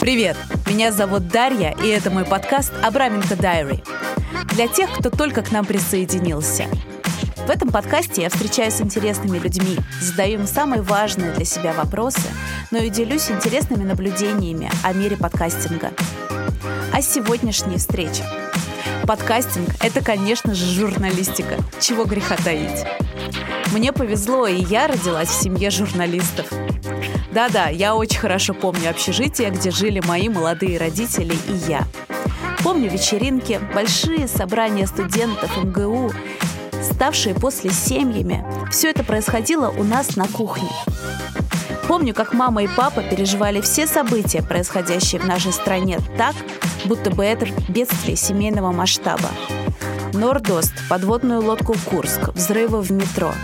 Привет! Меня зовут Дарья, и это мой подкаст «Абраменко Дайри». Для тех, кто только к нам присоединился. В этом подкасте я встречаюсь с интересными людьми, задаю им самые важные для себя вопросы, но и делюсь интересными наблюдениями о мире подкастинга. А сегодняшней встрече. Подкастинг — это, конечно же, журналистика. Чего греха таить. Мне повезло, и я родилась в семье журналистов. Да-да, я очень хорошо помню общежитие, где жили мои молодые родители и я. Помню вечеринки, большие собрания студентов МГУ, ставшие после семьями. Все это происходило у нас на кухне. Помню, как мама и папа переживали все события, происходящие в нашей стране, так, будто бы это бедствие семейного масштаба. Нордост, подводную лодку Курск, взрывы в метро –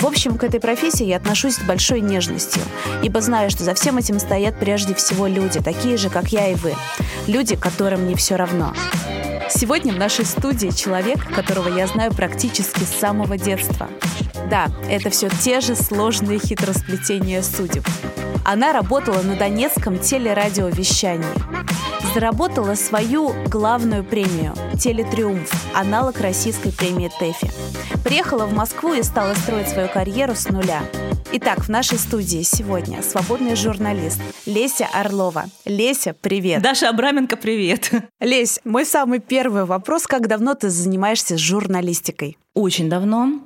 в общем, к этой профессии я отношусь с большой нежностью, ибо знаю, что за всем этим стоят прежде всего люди, такие же, как я и вы. Люди, которым не все равно. Сегодня в нашей студии человек, которого я знаю практически с самого детства. Да, это все те же сложные хитросплетения судеб. Она работала на Донецком телерадиовещании. Заработала свою главную премию – «Телетриумф», аналог российской премии ТЭФИ. Приехала в Москву и стала строить свою карьеру с нуля. Итак, в нашей студии сегодня свободный журналист Леся Орлова. Леся, привет. Даша Абраменко, привет. Лесь, мой самый первый вопрос. Как давно ты занимаешься журналистикой? Очень давно.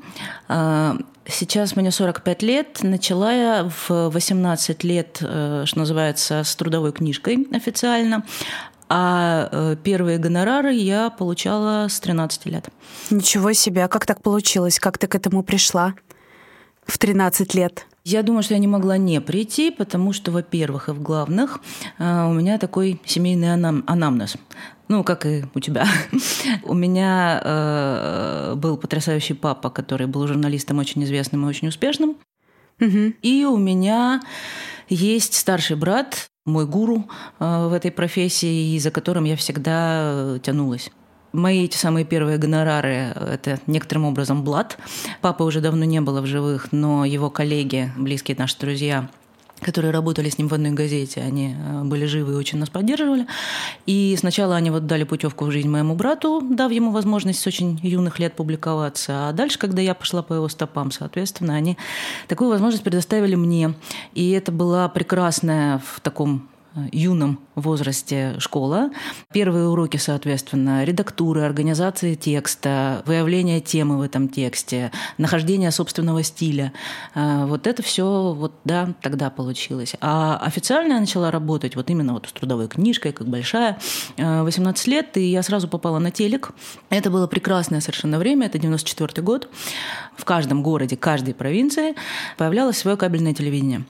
А, сейчас мне 45 лет. Начала я в 18 лет, э, что называется, с трудовой книжкой официально. А э, первые гонорары я получала с 13 лет. Ничего себе, а как так получилось? Как ты к этому пришла в 13 лет? Я думаю, что я не могла не прийти, потому что, во-первых, и в главных, э, у меня такой семейный анам анамнез. Ну, как и у тебя. у меня э, был потрясающий папа, который был журналистом очень известным и очень успешным. Угу. И у меня есть старший брат, мой гуру э, в этой профессии, за которым я всегда э, тянулась. Мои эти самые первые гонорары – это некоторым образом блат. Папы уже давно не было в живых, но его коллеги, близкие наши друзья – которые работали с ним в одной газете, они э, были живы и очень нас поддерживали. И сначала они вот дали путевку в жизнь моему брату, дав ему возможность с очень юных лет публиковаться. А дальше, когда я пошла по его стопам, соответственно, они такую возможность предоставили мне. И это была прекрасная в таком юном возрасте школа. Первые уроки, соответственно, редактуры, организации текста, выявление темы в этом тексте, нахождение собственного стиля. А, вот это все вот, да, тогда получилось. А официально я начала работать вот именно вот с трудовой книжкой, как большая, 18 лет, и я сразу попала на телек. Это было прекрасное совершенно время, это 94 год. В каждом городе, каждой провинции появлялось свое кабельное телевидение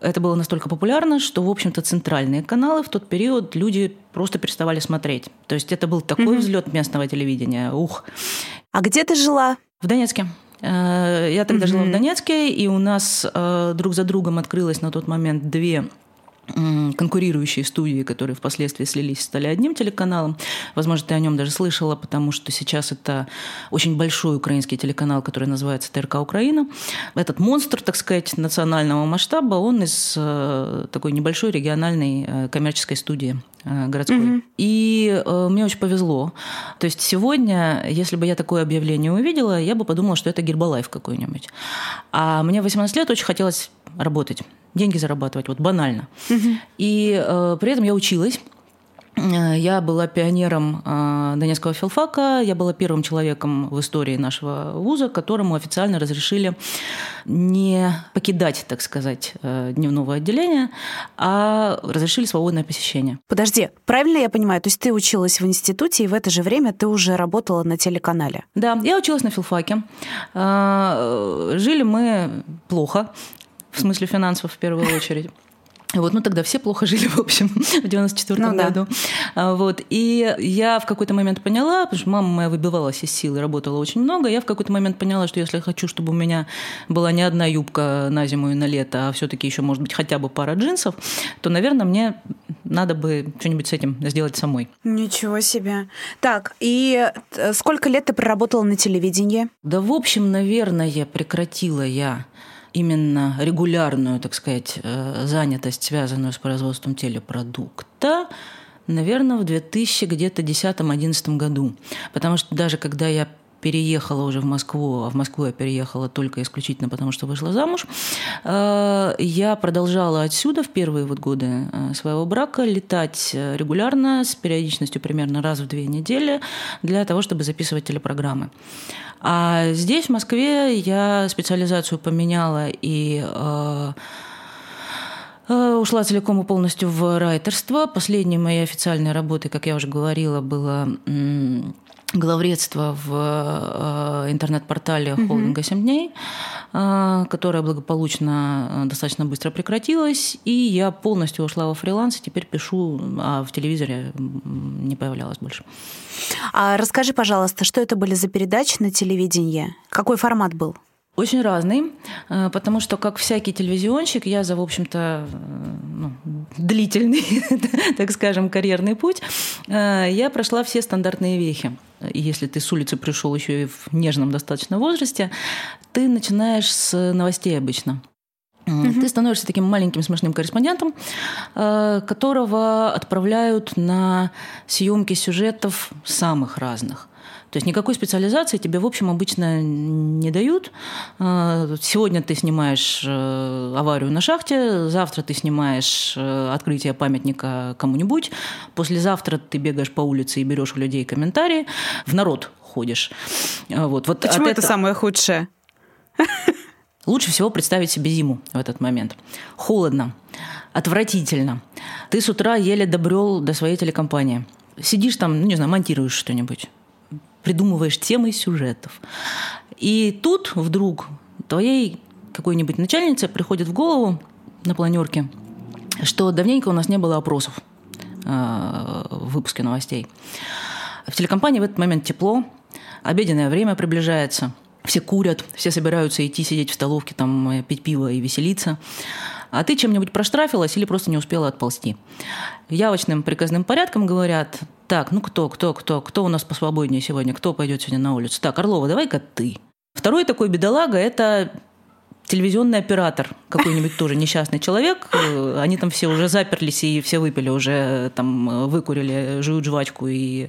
это было настолько популярно, что, в общем-то, центральные каналы в тот период люди просто переставали смотреть. То есть это был такой mm-hmm. взлет местного телевидения. Ух. А где ты жила? В Донецке. Э, я тогда mm-hmm. жила в Донецке, и у нас э, друг за другом открылось на тот момент две конкурирующие студии, которые впоследствии слились, стали одним телеканалом. Возможно, ты о нем даже слышала, потому что сейчас это очень большой украинский телеканал, который называется ТРК Украина. Этот монстр, так сказать, национального масштаба, он из э, такой небольшой региональной э, коммерческой студии э, городской. Mm-hmm. И э, мне очень повезло. То есть сегодня, если бы я такое объявление увидела, я бы подумала, что это Гербалайф какой-нибудь. А мне 18 лет очень хотелось работать деньги зарабатывать, вот банально. Угу. И э, при этом я училась. Э, я была пионером э, Донецкого филфака, я была первым человеком в истории нашего вуза, которому официально разрешили не покидать, так сказать, э, дневного отделения, а разрешили свободное посещение. Подожди, правильно я понимаю? То есть ты училась в институте, и в это же время ты уже работала на телеканале? Да, я училась на филфаке. Жили мы плохо в смысле финансов в первую очередь. Вот, ну тогда все плохо жили, в общем, в 94 ну, году. Да. Вот, и я в какой-то момент поняла, потому что мама моя выбивалась из силы, работала очень много, я в какой-то момент поняла, что если я хочу, чтобы у меня была не одна юбка на зиму и на лето, а все таки еще, может быть, хотя бы пара джинсов, то, наверное, мне надо бы что-нибудь с этим сделать самой. Ничего себе. Так, и э, сколько лет ты проработала на телевидении? Да, в общем, наверное, прекратила я именно регулярную, так сказать, э, занятость, связанную с производством телепродукта, наверное, в 2010-2011 году. Потому что даже когда я переехала уже в Москву, а в Москву я переехала только исключительно потому, что вышла замуж, э, я продолжала отсюда в первые вот годы э, своего брака летать регулярно с периодичностью примерно раз в две недели для того, чтобы записывать телепрограммы. А здесь, в Москве, я специализацию поменяла и э, ушла целиком и полностью в райтерство. Последней моей официальной работой, как я уже говорила, было главредство в э, интернет-портале холдинга «7 дней», э, которая благополучно э, достаточно быстро прекратилась, и я полностью ушла во фриланс, и теперь пишу, а в телевизоре не появлялась больше. А расскажи, пожалуйста, что это были за передачи на телевидении? Какой формат был? Очень разный, потому что, как всякий телевизионщик, я за, в общем-то, ну, длительный, так скажем, карьерный путь, я прошла все стандартные вехи если ты с улицы пришел еще и в нежном достаточно возрасте, ты начинаешь с новостей обычно. Угу. Ты становишься таким маленьким смешным корреспондентом, э, которого отправляют на съемки сюжетов самых разных. То есть никакой специализации тебе, в общем, обычно не дают. А, сегодня ты снимаешь э, аварию на шахте, завтра ты снимаешь э, открытие памятника кому-нибудь, послезавтра ты бегаешь по улице и берешь у людей комментарии, в народ ходишь. А, вот, вот Почему это, это самое худшее? Лучше всего представить себе зиму в этот момент. Холодно, отвратительно. Ты с утра еле добрел до своей телекомпании. Сидишь там, ну, не знаю, монтируешь что-нибудь придумываешь темы сюжетов. И тут вдруг твоей какой-нибудь начальнице приходит в голову на планерке, что давненько у нас не было опросов э, в выпуске новостей. В телекомпании в этот момент тепло, обеденное время приближается, все курят, все собираются идти сидеть в столовке, там, э, пить пиво и веселиться а ты чем-нибудь проштрафилась или просто не успела отползти. Явочным приказным порядком говорят, так, ну кто, кто, кто, кто у нас посвободнее сегодня, кто пойдет сегодня на улицу? Так, Орлова, давай-ка ты. Второй такой бедолага – это телевизионный оператор, какой-нибудь тоже несчастный человек. Они там все уже заперлись и все выпили, уже там выкурили, жуют жвачку и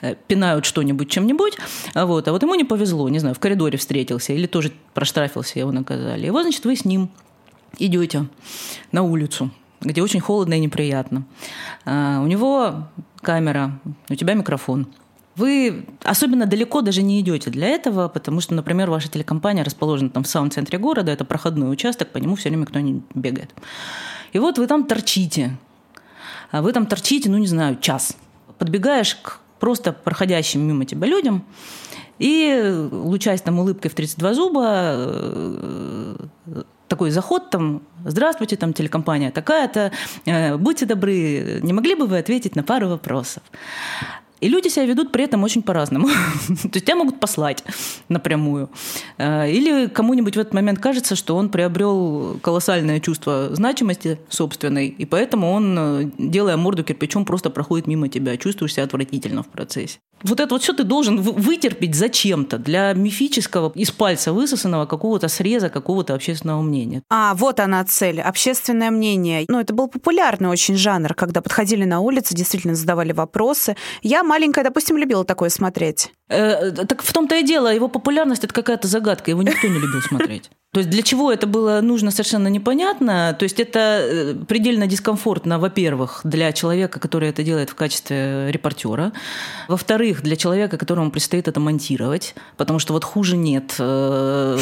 э, пинают что-нибудь чем-нибудь. Вот. А вот ему не повезло, не знаю, в коридоре встретился или тоже проштрафился, его наказали. Его, значит, вы с ним идете на улицу, где очень холодно и неприятно. А, у него камера, у тебя микрофон. Вы особенно далеко даже не идете для этого, потому что, например, ваша телекомпания расположена там в самом центре города, это проходной участок, по нему все время кто не бегает. И вот вы там торчите. А вы там торчите, ну не знаю, час. Подбегаешь к просто проходящим мимо тебя людям, и, лучаясь там улыбкой в 32 зуба, э, такой заход там, здравствуйте, там телекомпания такая-то, э, будьте добры, не могли бы вы ответить на пару вопросов? И люди себя ведут при этом очень по-разному. То есть тебя могут послать напрямую. Э, или кому-нибудь в этот момент кажется, что он приобрел колоссальное чувство значимости собственной, и поэтому он, э, делая морду кирпичом, просто проходит мимо тебя, чувствуешь себя отвратительно в процессе. Вот это вот все ты должен вытерпеть зачем-то для мифического из пальца высосанного какого-то среза какого-то общественного мнения. А, вот она цель, общественное мнение. Ну, это был популярный очень жанр, когда подходили на улице, действительно задавали вопросы. Я маленькая, допустим, любила такое смотреть. Э, так в том-то и дело, его популярность это какая-то загадка, его никто не любил смотреть. То есть для чего это было нужно, совершенно непонятно. То есть это э, предельно дискомфортно, во-первых, для человека, который это делает в качестве репортера. Во-вторых, для человека, которому предстоит это монтировать, потому что вот хуже нет. Э,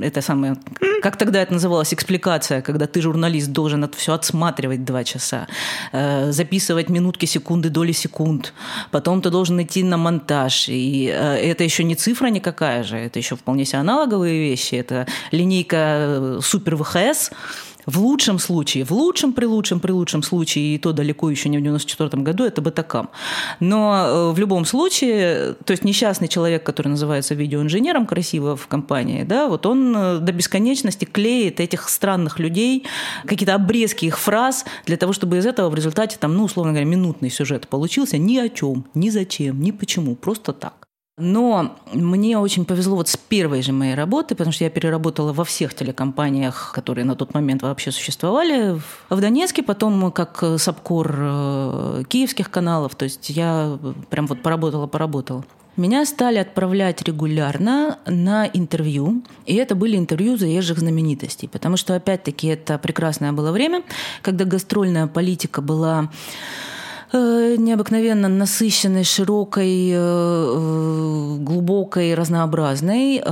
это самое, как тогда это называлось, экспликация, когда ты, журналист, должен это все отсматривать два часа, э, записывать минутки, секунды, доли секунд. Потом ты должен идти на монтаж. И это еще не цифра никакая же, это еще вполне себе аналоговые вещи это линейка э, Супер ВХС, В лучшем случае, в лучшем, при лучшем, при лучшем случае, и то далеко еще не в 94 году, это Батакам. Но э, в любом случае, то есть несчастный человек, который называется видеоинженером красиво в компании, да, вот он э, до бесконечности клеит этих странных людей, какие-то обрезки их фраз для того, чтобы из этого в результате там, ну, условно говоря, минутный сюжет получился ни о чем, ни зачем, ни почему, просто так. Но мне очень повезло вот с первой же моей работы, потому что я переработала во всех телекомпаниях, которые на тот момент вообще существовали. В Донецке, потом как сапкор э, киевских каналов. То есть я прям вот поработала-поработала. Меня стали отправлять регулярно на интервью, и это были интервью заезжих знаменитостей, потому что, опять-таки, это прекрасное было время, когда гастрольная политика была необыкновенно насыщенной, широкой, э, э, глубокой, разнообразной.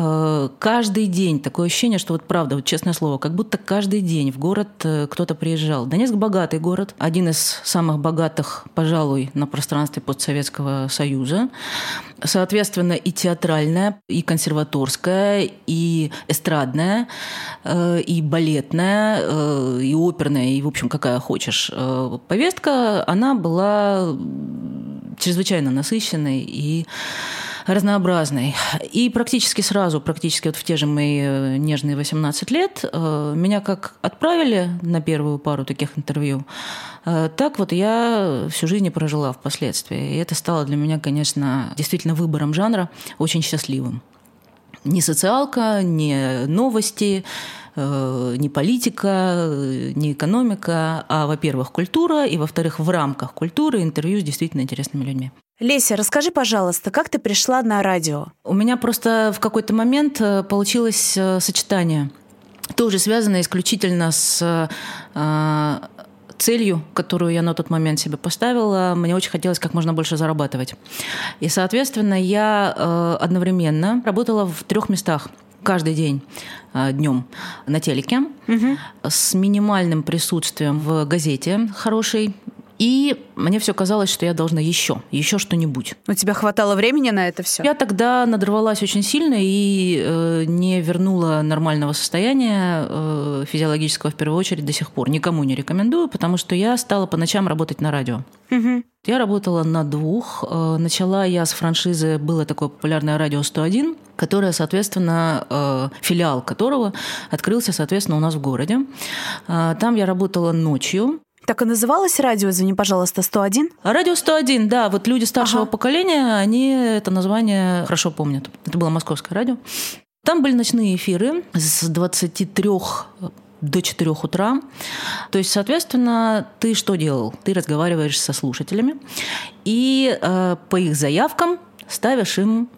Каждый день такое ощущение, что вот правда, вот честное слово, как будто каждый день в город кто-то приезжал. Донецк богатый город, один из самых богатых, пожалуй, на пространстве постсоветского союза. Соответственно, и театральная, и консерваторская, и эстрадная, и балетная, и оперная, и, в общем, какая хочешь. Повестка, она была была чрезвычайно насыщенной и разнообразной. И практически сразу, практически вот в те же мои э, нежные 18 лет, э, меня как отправили на первую пару таких интервью, э, так вот я всю жизнь и прожила впоследствии. И это стало для меня, конечно, действительно выбором жанра очень счастливым. Не социалка, не новости, не политика, э, не экономика, а, во-первых, культура, и, во-вторых, в рамках культуры интервью с действительно интересными людьми. Леся, расскажи, пожалуйста, как ты пришла на радио? У меня просто в какой-то момент э, получилось сочетание, тоже связанное исключительно с целью, которую я на тот момент себе поставила, мне очень хотелось как можно больше зарабатывать. И, соответственно, я одновременно работала в трех местах каждый день а, днем на телеке угу. с минимальным присутствием в газете хорошей. И мне все казалось, что я должна еще, еще что-нибудь. У тебя хватало времени на это все? Я тогда надрывалась очень сильно и э, не вернула нормального состояния э, физиологического в первую очередь до сих пор. Никому не рекомендую, потому что я стала по ночам работать на радио. Угу. Я работала на двух. Э, начала я с франшизы, было такое популярное радио 101, которое, соответственно, э, филиал которого открылся, соответственно, у нас в городе. Э, там я работала ночью. Так и называлось радио, извини, пожалуйста, 101? Радио 101, да. Вот люди старшего ага. поколения, они это название хорошо помнят. Это было московское радио. Там были ночные эфиры с 23 до 4 утра. То есть, соответственно, ты что делал? Ты разговариваешь со слушателями и э, по их заявкам ставишь им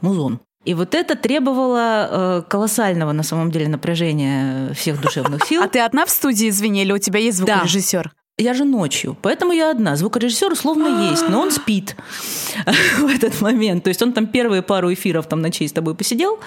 музон. И вот это требовало э, колоссального на самом деле напряжения всех душевных сил. А ты одна в студии, извини, или у тебя есть звукорежиссер? Я же ночью, поэтому я одна. Звукорежиссер условно есть, но он спит в этот момент. То есть он там первые пару эфиров там ночей с тобой посидел,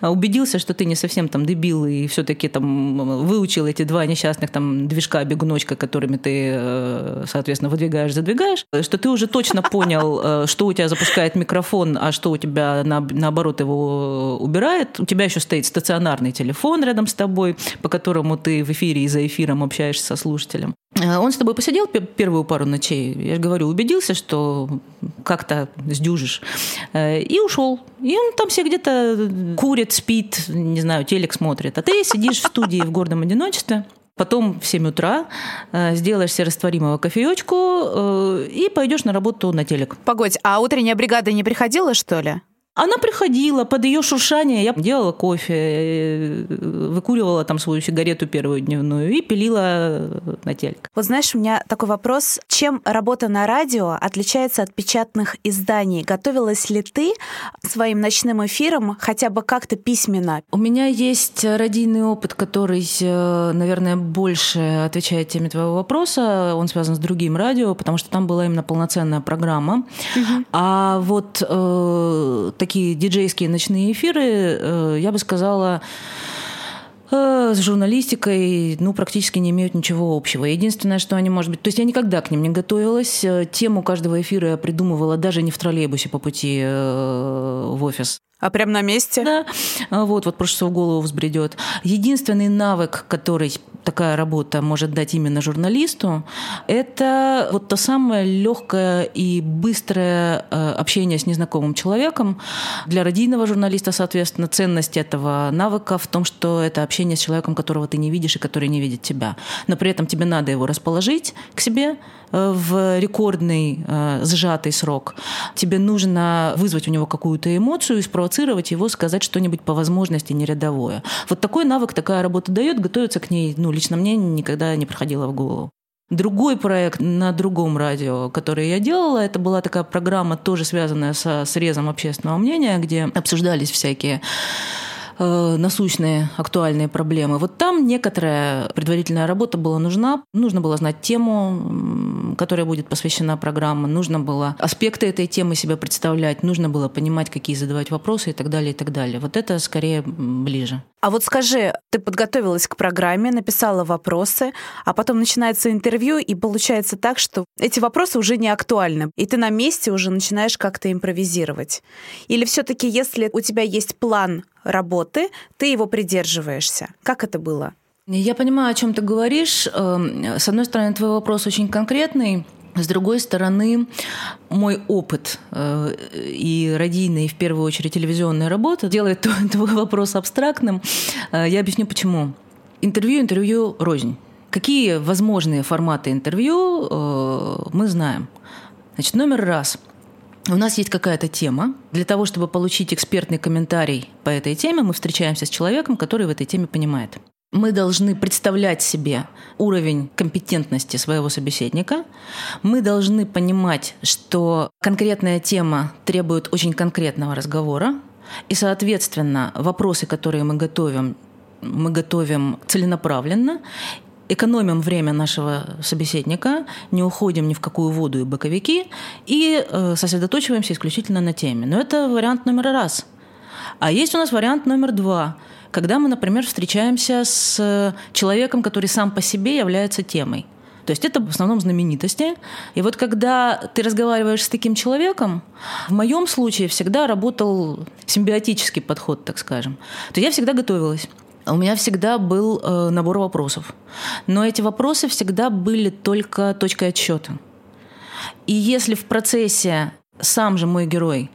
а, убедился, что ты не совсем там дебил и все-таки там выучил эти два несчастных там движка бегуночка, которыми ты, э, соответственно, выдвигаешь, задвигаешь, что ты уже точно понял, э, что у тебя запускает микрофон, а что у тебя наоборот его убирает. У тебя еще стоит стационарный телефон рядом с тобой, по которому ты в эфире и за эфиром общаешься со слушателем. Э, он с тобой посидел первую пару ночей, я же говорю, убедился, что как-то сдюжишь, э, и ушел. И он там все где-то курит, спит, не знаю, телек смотрит. А ты сидишь в студии в гордом одиночестве, Потом в 7 утра э, сделаешь себе растворимого кофеечку и пойдешь на работу на телек. Погодь, а утренняя бригада не приходила, что ли? Она приходила, под ее шуршание я делала кофе, э, выкуривала там свою сигарету первую дневную и пилила на телек. Вот знаешь, у меня такой вопрос. Чем работа на радио отличается от печатных изданий? Готовилась ли ты своим ночным эфиром хотя бы как-то письменно? У меня есть радийный опыт, который, э, наверное, больше отвечает теме твоего вопроса. Он связан с другим радио, потому что там была именно полноценная программа. Угу. А вот э, такие диджейские ночные эфиры, э, я бы сказала, Э, с журналистикой, ну, практически не имеют ничего общего. Единственное, что они, может быть... То есть я никогда к ним не готовилась. Э, тему каждого эфира я придумывала даже не в троллейбусе по пути в офис. А прям на месте? Да. А вот, вот просто что в голову взбредет. Единственный навык, который такая работа может дать именно журналисту, это вот то самое легкое и быстрое э, общение с незнакомым человеком. Для радийного журналиста, соответственно, ценность этого навыка в том, что это общение с человеком, которого ты не видишь и который не видит тебя. Но при этом тебе надо его расположить к себе, в рекордный э, сжатый срок. Тебе нужно вызвать у него какую-то эмоцию и спровоцировать его сказать что-нибудь по возможности нерядовое. Вот такой навык такая работа дает, готовиться к ней, ну, лично мне никогда не проходило в голову. Другой проект на другом радио, который я делала, это была такая программа, тоже связанная со срезом общественного мнения, где обсуждались всякие Э, насущные актуальные проблемы. Вот там некоторая предварительная работа была нужна. Нужно было знать тему, которая будет посвящена программе, нужно было аспекты этой темы себе представлять, нужно было понимать, какие задавать вопросы и так далее, и так далее. Вот это скорее ближе. А вот скажи, ты подготовилась к программе, написала вопросы, а потом начинается интервью, и получается так, что эти вопросы уже не актуальны, и ты на месте уже начинаешь как-то импровизировать. Или все-таки, если у тебя есть план работы, ты его придерживаешься. Как это было? Я понимаю, о чем ты говоришь. Эм, с одной стороны, твой вопрос очень конкретный. С другой стороны, мой опыт э, и радийная, и в первую очередь телевизионная работа делает твой вопрос абстрактным. Э, я объясню почему. Интервью, интервью рознь. Какие возможные форматы интервью э, мы знаем? Значит, номер раз – у нас есть какая-то тема. Для того, чтобы получить экспертный комментарий по этой теме, мы встречаемся с человеком, который в этой теме понимает. Мы должны представлять себе уровень компетентности своего собеседника. Мы должны понимать, что конкретная тема требует очень конкретного разговора. И, соответственно, вопросы, которые мы готовим, мы готовим целенаправленно экономим время нашего собеседника, не уходим ни в какую воду и боковики и э, сосредоточиваемся исключительно на теме. Но это вариант номер раз. А есть у нас вариант номер два, когда мы, например, встречаемся с человеком, который сам по себе является темой. То есть это в основном знаменитости. И вот когда ты разговариваешь с таким человеком, в моем случае всегда работал симбиотический подход, так скажем. То я всегда готовилась. У меня всегда был э, набор вопросов. Но эти вопросы всегда были только точкой отсчета. И если в процессе сам же мой герой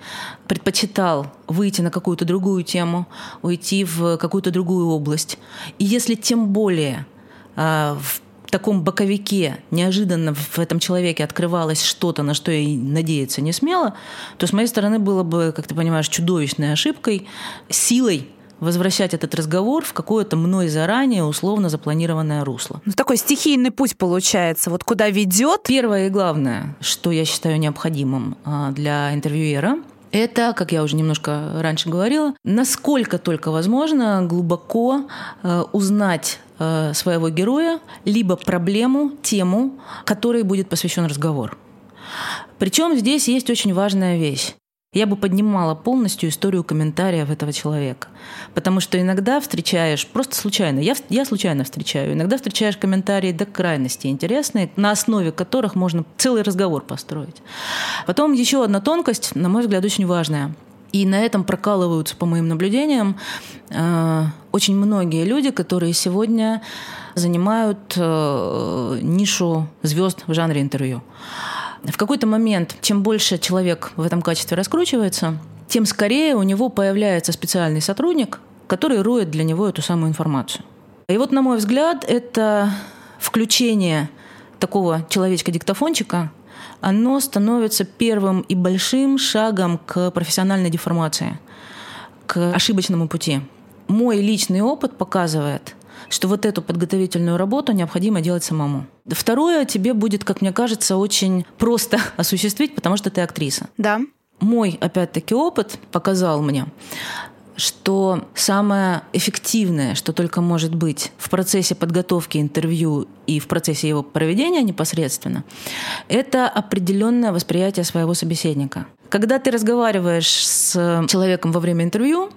предпочитал выйти на какую-то другую тему, уйти в какую-то другую область, и если тем более э, в таком боковике неожиданно в этом человеке открывалось что-то, на что я надеяться не смела, то с моей стороны было бы, как ты понимаешь, чудовищной ошибкой, силой возвращать этот разговор в какое-то мной заранее условно запланированное русло. Ну, такой стихийный путь получается. Вот куда ведет? Первое и главное, что я считаю необходимым а, для интервьюера, это, как я уже немножко раньше говорила, насколько только возможно глубоко э, узнать э, своего героя, либо проблему, тему, которой будет посвящен разговор. Причем здесь есть очень важная вещь. Я бы поднимала полностью историю комментариев этого человека. Потому что иногда встречаешь, просто случайно, я, я случайно встречаю, иногда встречаешь комментарии до крайности интересные, на основе которых можно целый разговор построить. Потом еще одна тонкость, на мой взгляд, очень важная. И на этом прокалываются, по моим наблюдениям, э, очень многие люди, которые сегодня занимают э, нишу звезд в жанре интервью. В какой-то момент, чем больше человек в этом качестве раскручивается, тем скорее у него появляется специальный сотрудник, который роет для него эту самую информацию. И вот, на мой взгляд, это включение такого человечка-диктофончика, оно становится первым и большим шагом к профессиональной деформации, к ошибочному пути. Мой личный опыт показывает – что вот эту подготовительную работу необходимо делать самому. Второе, тебе будет, как мне кажется, очень просто осуществить, потому что ты актриса. Да. Мой, опять-таки, опыт показал мне, что самое эффективное, что только может быть в процессе подготовки интервью и в процессе его проведения непосредственно, это определенное восприятие своего собеседника. Когда ты разговариваешь с человеком во время интервью,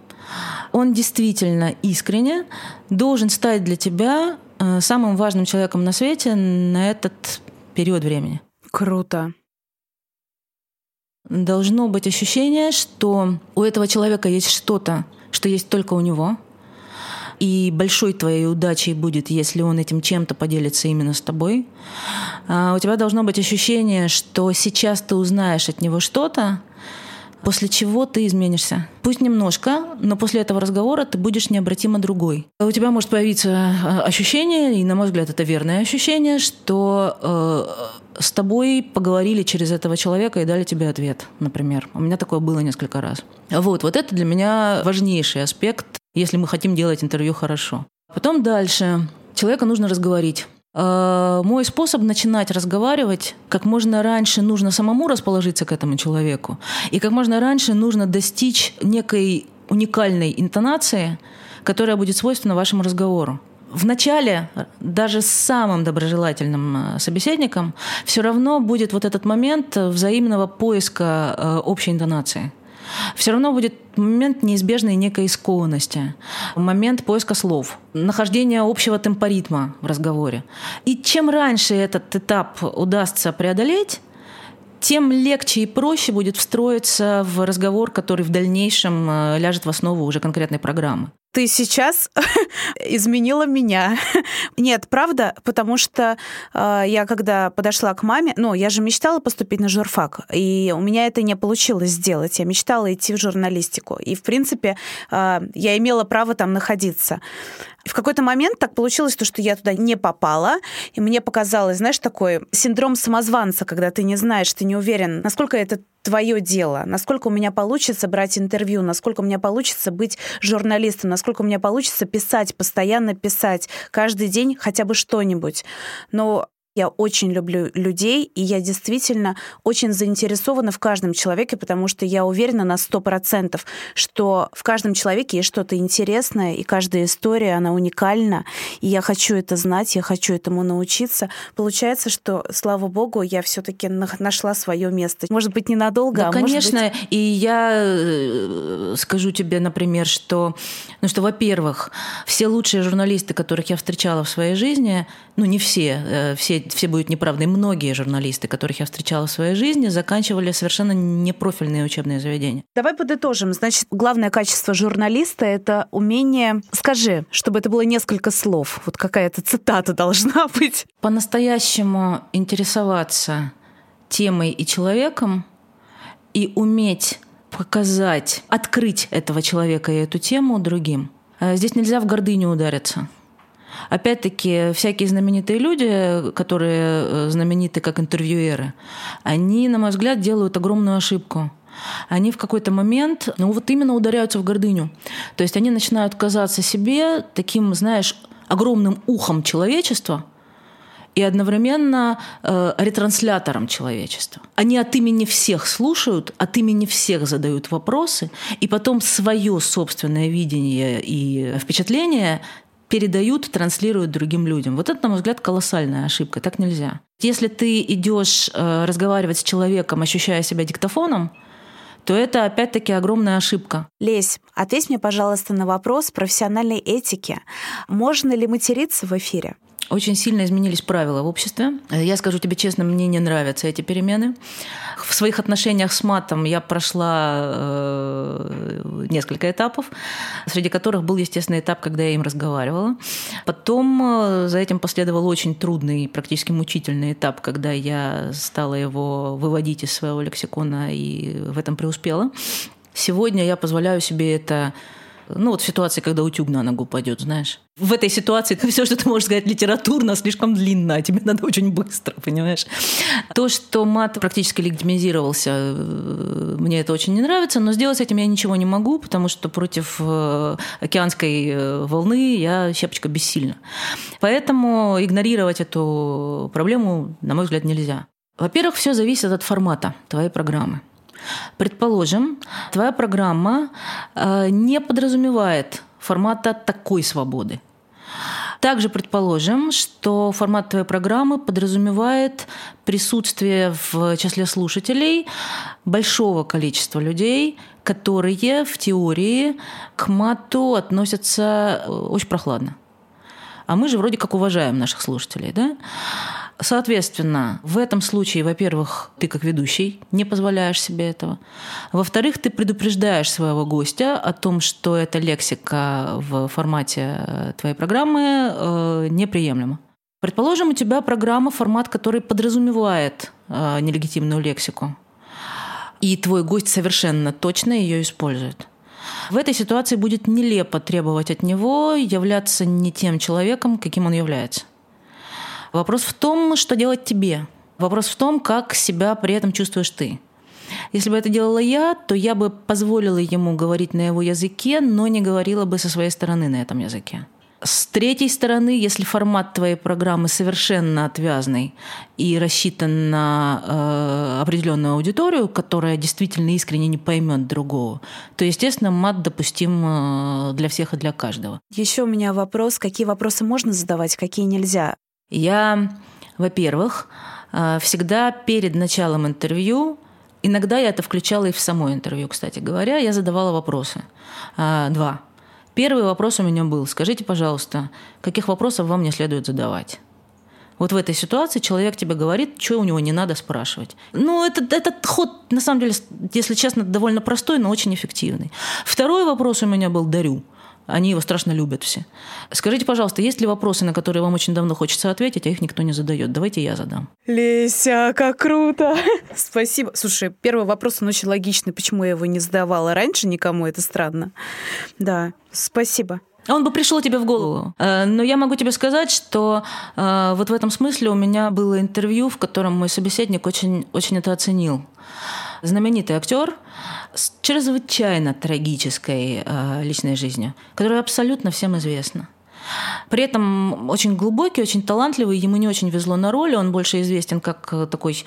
он действительно искренне должен стать для тебя э, самым важным человеком на свете на этот период времени. Круто. Должно быть ощущение, что у этого человека есть что-то, что есть только у него. И большой твоей удачей будет, если он этим чем-то поделится именно с тобой. А у тебя должно быть ощущение, что сейчас ты узнаешь от него что-то, после чего ты изменишься. Пусть немножко, но после этого разговора ты будешь необратимо другой. У тебя может появиться э, ощущение, и, на мой взгляд, это верное ощущение, что э, с тобой поговорили через этого человека и дали тебе ответ, например. У меня такое было несколько раз. Вот, вот это для меня важнейший аспект, если мы хотим делать интервью хорошо. Потом дальше. Человека нужно разговорить. Э, мой способ начинать разговаривать, как можно раньше нужно самому расположиться к этому человеку, и как можно раньше нужно достичь некой уникальной интонации, которая будет свойственна вашему разговору. В начале даже с самым доброжелательным э, собеседником все равно будет вот этот момент взаимного поиска э, общей интонации – все равно будет момент неизбежной некой скованности, момент поиска слов, нахождения общего темпоритма в разговоре. И чем раньше этот этап удастся преодолеть, тем легче и проще будет встроиться в разговор, который в дальнейшем э, ляжет в основу уже конкретной программы ты сейчас изменила меня. Нет, правда, потому что э, я когда подошла к маме, ну, я же мечтала поступить на журфак, и у меня это не получилось сделать. Я мечтала идти в журналистику, и, в принципе, э, я имела право там находиться. В какой-то момент так получилось, то, что я туда не попала, и мне показалось, знаешь, такой синдром самозванца, когда ты не знаешь, ты не уверен, насколько это твое дело, насколько у меня получится брать интервью, насколько у меня получится быть журналистом, насколько у меня получится писать, постоянно писать, каждый день хотя бы что-нибудь. Но я очень люблю людей, и я действительно очень заинтересована в каждом человеке, потому что я уверена на сто процентов, что в каждом человеке есть что-то интересное, и каждая история, она уникальна, и я хочу это знать, я хочу этому научиться. Получается, что, слава богу, я все таки нашла свое место. Может быть, ненадолго, да, а конечно, может быть... и я э, скажу тебе, например, что, ну, что, во-первых, все лучшие журналисты, которых я встречала в своей жизни, ну, не все, э, все все будут неправдой, многие журналисты, которых я встречала в своей жизни, заканчивали совершенно непрофильные учебные заведения. Давай подытожим. Значит, главное качество журналиста — это умение... Скажи, чтобы это было несколько слов. Вот какая-то цитата должна быть. По-настоящему интересоваться темой и человеком и уметь показать, открыть этого человека и эту тему другим. Э, здесь нельзя в гордыню удариться. Опять-таки, всякие знаменитые люди, которые э, знамениты как интервьюеры, они, на мой взгляд, делают огромную ошибку они в какой-то момент, ну вот именно ударяются в гордыню. То есть они начинают казаться себе таким, знаешь, огромным ухом человечества, и одновременно э, ретранслятором человечества. Они от имени всех слушают, от имени всех задают вопросы, и потом свое собственное видение и впечатление передают, транслируют другим людям. Вот это, на мой взгляд, колоссальная ошибка. Так нельзя. Если ты идешь э, разговаривать с человеком, ощущая себя диктофоном, то это опять-таки огромная ошибка. Лесь, ответь мне, пожалуйста, на вопрос профессиональной этики. Можно ли материться в эфире? Очень сильно изменились правила в обществе. Я скажу тебе честно, мне не нравятся эти перемены. В своих отношениях с матом я прошла э, несколько этапов, среди которых был, естественно, этап, когда я им разговаривала. Потом э, за этим последовал очень трудный, практически мучительный этап, когда я стала его выводить из своего лексикона и в этом преуспела. Сегодня я позволяю себе это ну вот в ситуации, когда утюг на ногу пойдет, знаешь. В этой ситуации все, что ты можешь сказать литературно, слишком длинно, а тебе надо очень быстро, понимаешь? То, что мат практически легитимизировался, э, мне это очень не нравится, но сделать с этим я ничего не могу, потому что против э, океанской э, волны я щепочка бессильна. Поэтому игнорировать эту проблему, на мой взгляд, нельзя. Во-первых, все зависит от формата твоей программы. Предположим, твоя программа э, не подразумевает формата такой свободы. Также предположим, что формат твоей программы подразумевает присутствие в числе слушателей большого количества людей, которые в теории к мату относятся э, очень прохладно. А мы же вроде как уважаем наших слушателей, да? Соответственно, в этом случае, во-первых, ты как ведущий не позволяешь себе этого. Во-вторых, ты предупреждаешь своего гостя о том, что эта лексика в формате э, твоей программы э, неприемлема. Предположим, у тебя программа, формат, который подразумевает э, нелегитимную лексику, и твой гость совершенно точно ее использует. В этой ситуации будет нелепо требовать от него являться не тем человеком, каким он является. Вопрос в том, что делать тебе. Вопрос в том, как себя при этом чувствуешь ты. Если бы это делала я, то я бы позволила ему говорить на его языке, но не говорила бы со своей стороны на этом языке. С третьей стороны, если формат твоей программы совершенно отвязный и рассчитан на э, определенную аудиторию, которая действительно искренне не поймет другого, то, естественно, мат допустим э, для всех и для каждого. Еще у меня вопрос, какие вопросы можно задавать, какие нельзя? Я, во-первых, э, всегда перед началом интервью, иногда я это включала и в само интервью, кстати говоря, я задавала вопросы. Э, два. Первый вопрос у меня был, скажите, пожалуйста, каких вопросов вам не следует задавать? Вот в этой ситуации человек тебе говорит, что у него не надо спрашивать. Ну, это, этот ход, на самом деле, если честно, довольно простой, но очень эффективный. Второй вопрос у меня был «дарю». Они его страшно любят все. Скажите, пожалуйста, есть ли вопросы, на которые вам очень давно хочется ответить, а их никто не задает? Давайте я задам. Леся, как круто! Спасибо. Слушай, первый вопрос, он очень логичный. Почему я его не задавала раньше никому? Это странно. Да, спасибо. Он бы пришел тебе в голову. Э, но я могу тебе сказать, что э, вот в этом смысле у меня было интервью, в котором мой собеседник очень, очень это оценил. Знаменитый актер, с чрезвычайно трагической э, личной жизнью, которая абсолютно всем известна. При этом очень глубокий, очень талантливый, ему не очень везло на роли, он больше известен как э, такой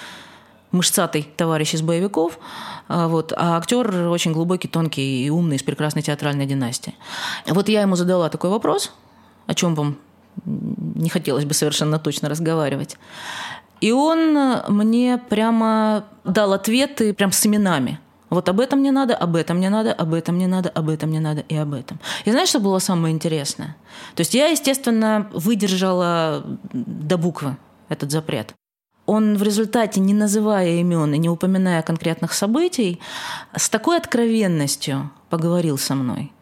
мышцатый товарищ из боевиков, а, вот, а актер очень глубокий, тонкий и умный, из прекрасной театральной династии. Вот я ему задала такой вопрос, о чем вам не хотелось бы совершенно точно разговаривать. И он мне прямо дал ответы прям с именами – вот об этом не надо, об этом не надо, об этом не надо, об этом не надо и об этом. И знаешь, что было самое интересное? То есть я, естественно, выдержала до буквы этот запрет. Он в результате, не называя имен и не упоминая конкретных событий, с такой откровенностью поговорил со мной,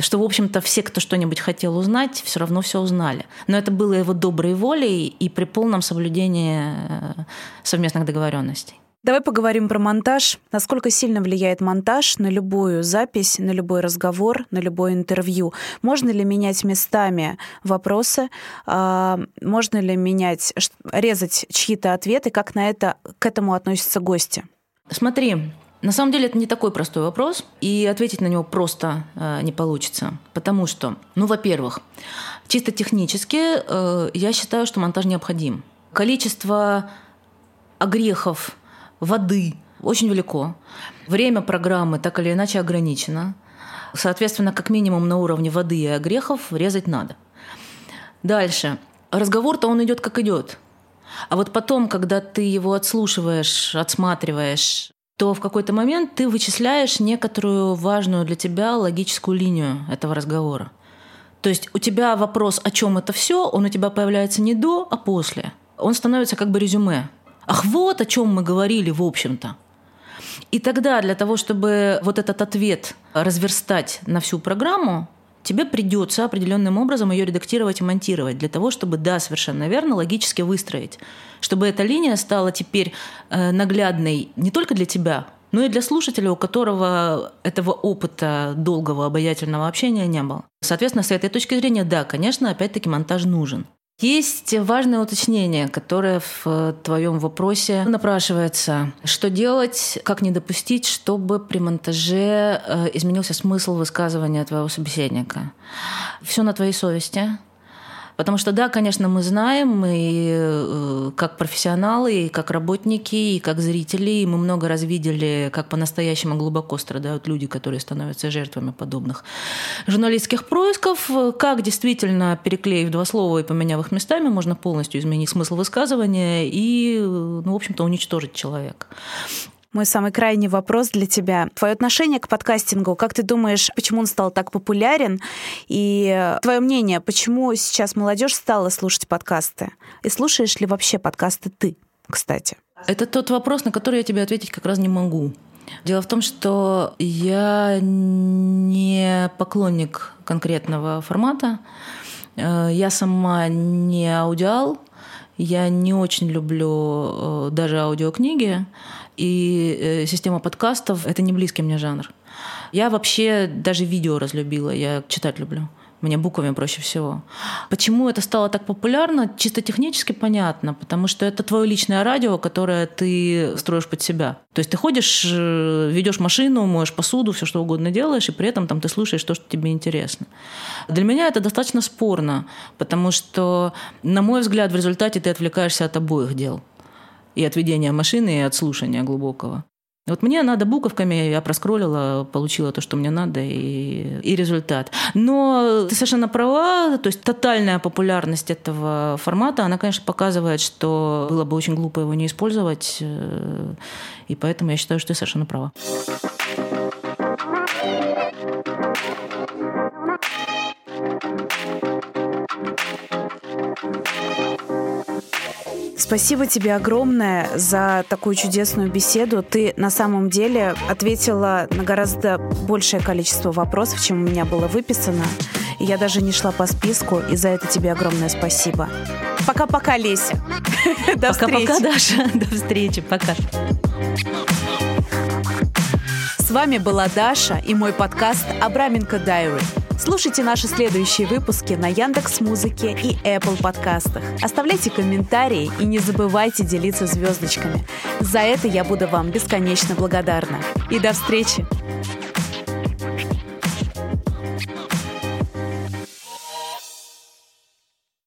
что, в общем-то, все, кто что-нибудь хотел узнать, все равно все узнали. Но это было его доброй волей и при полном соблюдении э, совместных договоренностей. Давай поговорим про монтаж. Насколько сильно влияет монтаж на любую запись, на любой разговор, на любое интервью? Можно ли менять местами вопросы? А, можно ли менять, резать чьи-то ответы? Как на это, к этому относятся гости? Смотри, на самом деле это не такой простой вопрос, и ответить на него просто э, не получится. Потому что, ну, во-первых, чисто технически э, я считаю, что монтаж необходим. Количество огрехов, воды очень велико. Время программы так или иначе ограничено. Соответственно, как минимум на уровне воды и огрехов резать надо. Дальше. Разговор-то он идет как идет. А вот потом, когда ты его отслушиваешь, отсматриваешь, то в какой-то момент ты вычисляешь некоторую важную для тебя логическую линию этого разговора. То есть у тебя вопрос, о чем это все, он у тебя появляется не до, а после. Он становится как бы резюме. Ах, вот о чем мы говорили, в общем-то. И тогда для того, чтобы вот этот ответ разверстать на всю программу, тебе придется определенным образом ее редактировать и монтировать для того, чтобы, да, совершенно верно, логически выстроить, чтобы эта линия стала теперь э, наглядной не только для тебя, но и для слушателя, у которого этого опыта долгого обаятельного общения не было. Соответственно, с этой точки зрения, да, конечно, опять-таки монтаж нужен. Есть важное уточнение, которое в твоем вопросе напрашивается. Что делать, как не допустить, чтобы при монтаже э, изменился смысл высказывания твоего собеседника? Все на твоей совести. Потому что, да, конечно, мы знаем, и э, как профессионалы, и как работники, и как зрители, и мы много раз видели, как по-настоящему глубоко страдают люди, которые становятся жертвами подобных журналистских происков, как действительно, переклеив два слова и поменяв их местами, можно полностью изменить смысл высказывания и, ну, в общем-то, уничтожить человека. Мой самый крайний вопрос для тебя. Твое отношение к подкастингу, как ты думаешь, почему он стал так популярен? И твое мнение, почему сейчас молодежь стала слушать подкасты? И слушаешь ли вообще подкасты ты, кстати? Это тот вопрос, на который я тебе ответить как раз не могу. Дело в том, что я не поклонник конкретного формата. Э, я сама не аудиал, я не очень люблю э, даже аудиокниги и э, система подкастов — это не близкий мне жанр. Я вообще даже видео разлюбила, я читать люблю. Мне буквами проще всего. Почему это стало так популярно? Чисто технически понятно, потому что это твое личное радио, которое ты строишь под себя. То есть ты ходишь, э, ведешь машину, моешь посуду, все что угодно делаешь, и при этом там ты слушаешь то, что тебе интересно. Для меня это достаточно спорно, потому что, на мой взгляд, в результате ты отвлекаешься от обоих дел и от ведения машины, и от слушания глубокого. Вот мне надо буковками, я проскролила, получила то, что мне надо, и, и результат. Но ты совершенно права, то есть тотальная популярность этого формата, она, конечно, показывает, что было бы очень глупо его не использовать, э, и поэтому я считаю, что ты совершенно права. Спасибо тебе огромное за такую чудесную беседу. Ты на самом деле ответила на гораздо большее количество вопросов, чем у меня было выписано. И я даже не шла по списку, и за это тебе огромное спасибо. Пока-пока, Леся. До встречи. Пока-пока, Даша. До встречи. Пока. С вами была Даша и мой подкаст «Абраменко Дайри». Слушайте наши следующие выпуски на Яндекс Музыке и Apple подкастах. Оставляйте комментарии и не забывайте делиться звездочками. За это я буду вам бесконечно благодарна. И до встречи!